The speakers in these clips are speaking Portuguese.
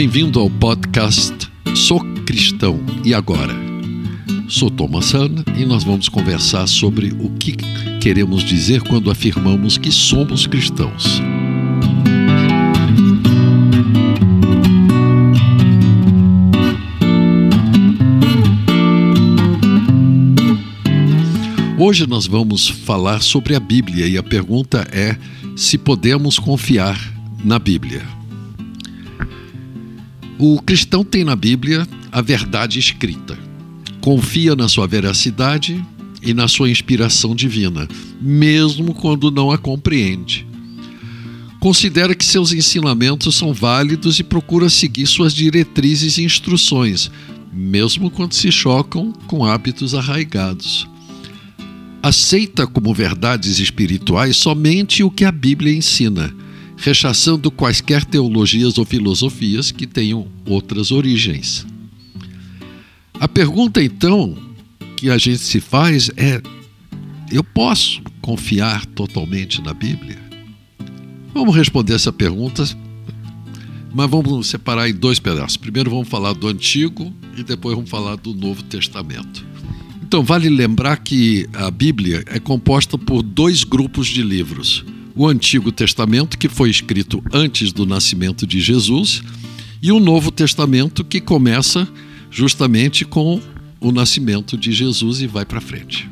Bem-vindo ao podcast Sou Cristão e Agora. Sou Thomas Hahn e nós vamos conversar sobre o que queremos dizer quando afirmamos que somos cristãos. Hoje nós vamos falar sobre a Bíblia e a pergunta é se podemos confiar na Bíblia. O cristão tem na Bíblia a verdade escrita. Confia na sua veracidade e na sua inspiração divina, mesmo quando não a compreende. Considera que seus ensinamentos são válidos e procura seguir suas diretrizes e instruções, mesmo quando se chocam com hábitos arraigados aceita como verdades espirituais somente o que a Bíblia ensina, rechaçando quaisquer teologias ou filosofias que tenham outras origens. A pergunta então que a gente se faz é: eu posso confiar totalmente na Bíblia? Vamos responder essa pergunta, mas vamos separar em dois pedaços. Primeiro vamos falar do Antigo e depois vamos falar do Novo Testamento. Então, vale lembrar que a Bíblia é composta por dois grupos de livros: o Antigo Testamento, que foi escrito antes do nascimento de Jesus, e o Novo Testamento, que começa justamente com o nascimento de Jesus e vai para frente.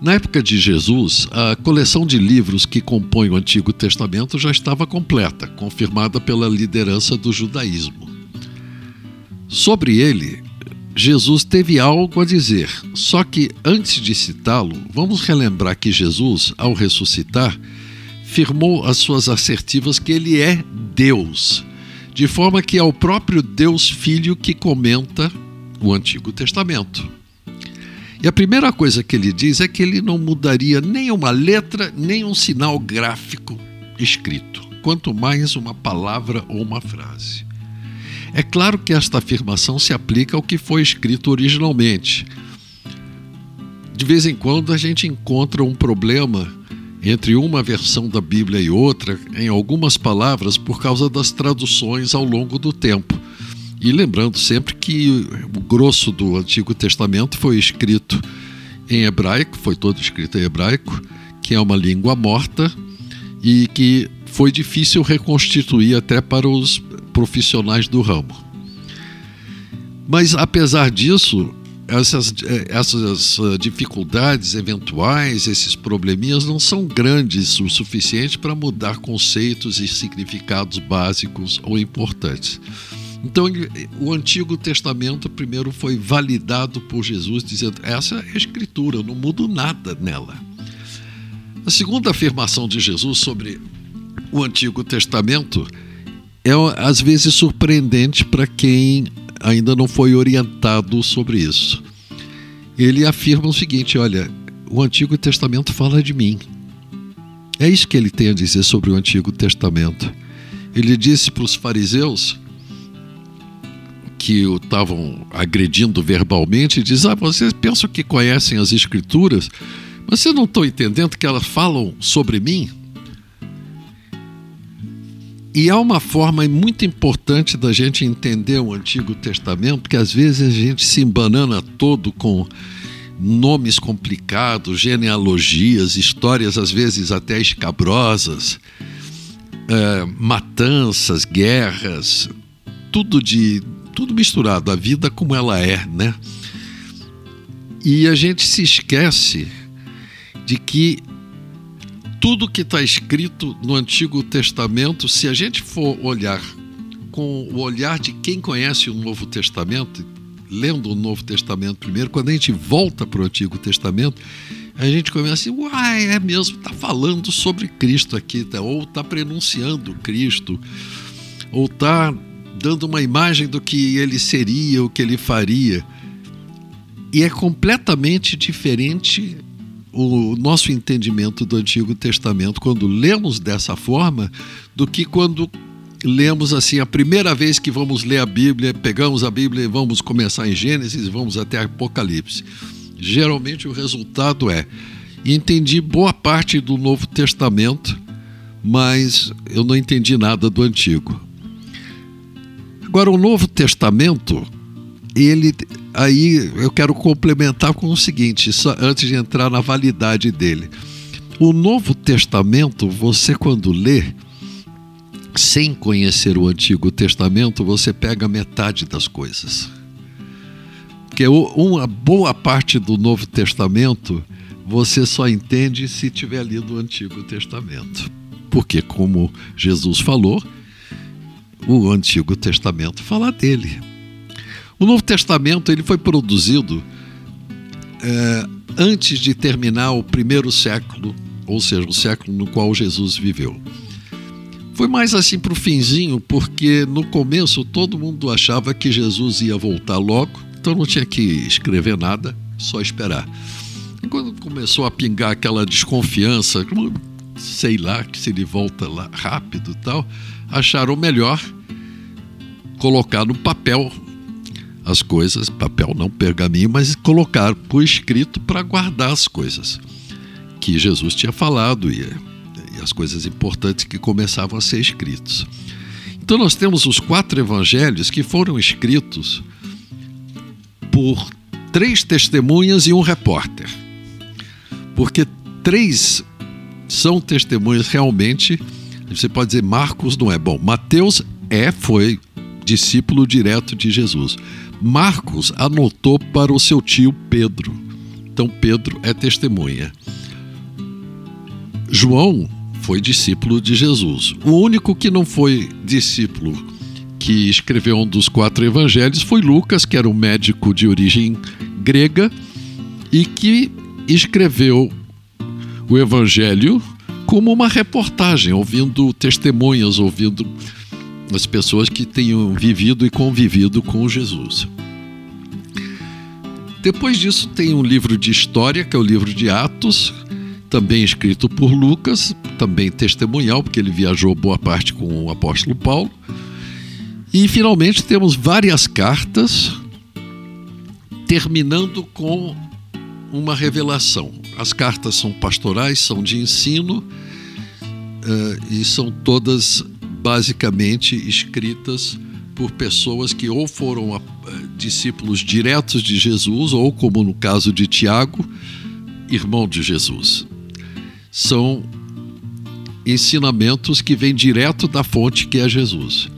Na época de Jesus, a coleção de livros que compõe o Antigo Testamento já estava completa, confirmada pela liderança do judaísmo. Sobre ele, Jesus teve algo a dizer, só que antes de citá-lo, vamos relembrar que Jesus, ao ressuscitar, firmou as suas assertivas que ele é Deus, de forma que é o próprio Deus Filho que comenta o Antigo Testamento. E a primeira coisa que ele diz é que ele não mudaria nem uma letra, nem um sinal gráfico escrito, quanto mais uma palavra ou uma frase. É claro que esta afirmação se aplica ao que foi escrito originalmente. De vez em quando a gente encontra um problema entre uma versão da Bíblia e outra em algumas palavras por causa das traduções ao longo do tempo. E lembrando sempre que o grosso do Antigo Testamento foi escrito em hebraico, foi todo escrito em hebraico, que é uma língua morta e que foi difícil reconstituir até para os profissionais do ramo. Mas, apesar disso, essas, essas uh, dificuldades eventuais, esses probleminhas não são grandes o suficiente para mudar conceitos e significados básicos ou importantes. Então, o Antigo Testamento primeiro foi validado por Jesus, dizendo: essa é a Escritura, eu não mudo nada nela. A segunda afirmação de Jesus sobre o Antigo Testamento é às vezes surpreendente para quem ainda não foi orientado sobre isso. Ele afirma o seguinte: olha, o Antigo Testamento fala de mim. É isso que ele tem a dizer sobre o Antigo Testamento. Ele disse para os fariseus que o estavam agredindo verbalmente, diz: Ah, vocês pensam que conhecem as Escrituras, mas vocês não estão entendendo que elas falam sobre mim? E há uma forma muito importante da gente entender o Antigo Testamento, porque às vezes a gente se embanana todo com nomes complicados, genealogias, histórias às vezes até escabrosas, é, matanças, guerras, tudo de tudo misturado, a vida como ela é, né? E a gente se esquece de que tudo que está escrito no Antigo Testamento, se a gente for olhar com o olhar de quem conhece o Novo Testamento, lendo o Novo Testamento primeiro, quando a gente volta para o Antigo Testamento, a gente começa assim, uai, é mesmo, está falando sobre Cristo aqui, tá? ou está prenunciando Cristo, ou está dando uma imagem do que ele seria, o que ele faria. E é completamente diferente o nosso entendimento do Antigo Testamento quando lemos dessa forma do que quando lemos assim a primeira vez que vamos ler a Bíblia, pegamos a Bíblia e vamos começar em Gênesis vamos até Apocalipse. Geralmente o resultado é entendi boa parte do Novo Testamento, mas eu não entendi nada do Antigo. Agora, o Novo Testamento, ele. Aí eu quero complementar com o seguinte, só antes de entrar na validade dele. O Novo Testamento, você quando lê, sem conhecer o Antigo Testamento, você pega metade das coisas. Porque uma boa parte do Novo Testamento você só entende se tiver lido o Antigo Testamento. Porque, como Jesus falou, o Antigo Testamento fala dele. O Novo Testamento ele foi produzido é, antes de terminar o primeiro século, ou seja, o século no qual Jesus viveu. Foi mais assim para o finzinho, porque no começo todo mundo achava que Jesus ia voltar logo, então não tinha que escrever nada, só esperar. E quando começou a pingar aquela desconfiança, sei lá, que se ele volta lá rápido e tal, acharam melhor colocar no papel as coisas, papel não pergaminho, mas colocar por escrito para guardar as coisas que Jesus tinha falado e, e as coisas importantes que começavam a ser escritos. Então nós temos os quatro evangelhos que foram escritos por três testemunhas e um repórter. Porque três são testemunhas realmente. Você pode dizer Marcos não é bom. Mateus é, foi discípulo direto de Jesus. Marcos anotou para o seu tio Pedro. Então Pedro é testemunha. João foi discípulo de Jesus. O único que não foi discípulo que escreveu um dos quatro evangelhos foi Lucas, que era um médico de origem grega e que escreveu o evangelho como uma reportagem, ouvindo testemunhas, ouvindo as pessoas que tenham vivido e convivido com Jesus. Depois disso, tem um livro de história, que é o livro de Atos, também escrito por Lucas, também testemunhal, porque ele viajou boa parte com o apóstolo Paulo. E finalmente temos várias cartas, terminando com uma revelação. As cartas são pastorais, são de ensino uh, e são todas basicamente escritas por pessoas que ou foram discípulos diretos de Jesus, ou, como no caso de Tiago, irmão de Jesus. São ensinamentos que vêm direto da fonte que é Jesus.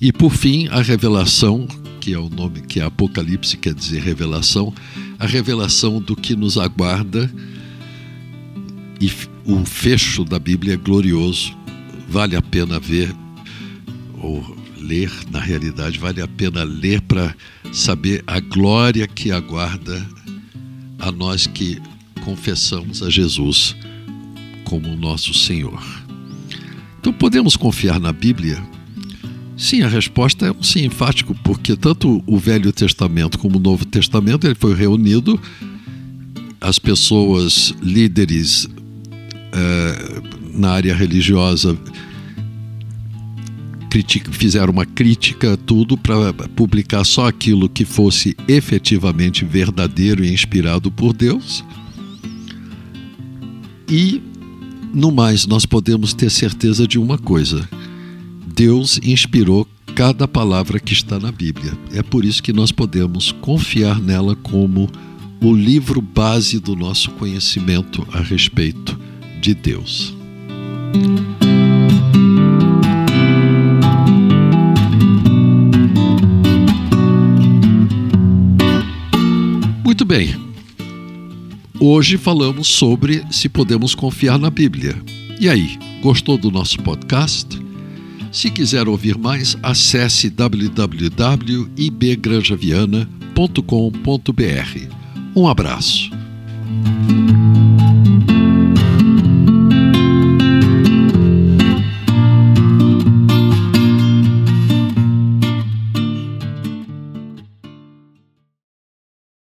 E por fim, a revelação, que é o nome que é Apocalipse quer dizer revelação, a revelação do que nos aguarda. E o fecho da Bíblia é glorioso, vale a pena ver ou ler, na realidade, vale a pena ler para saber a glória que aguarda a nós que confessamos a Jesus como nosso Senhor. Então podemos confiar na Bíblia? Sim, a resposta é um sim enfático, porque tanto o Velho Testamento como o Novo Testamento ele foi reunido, as pessoas líderes eh, na área religiosa fizeram uma crítica tudo para publicar só aquilo que fosse efetivamente verdadeiro e inspirado por Deus. E, no mais, nós podemos ter certeza de uma coisa: Deus inspirou cada palavra que está na Bíblia. É por isso que nós podemos confiar nela como o livro base do nosso conhecimento a respeito de Deus. Bem, hoje falamos sobre se podemos confiar na Bíblia. E aí, gostou do nosso podcast? Se quiser ouvir mais, acesse www.ibgranjaviana.com.br. Um abraço.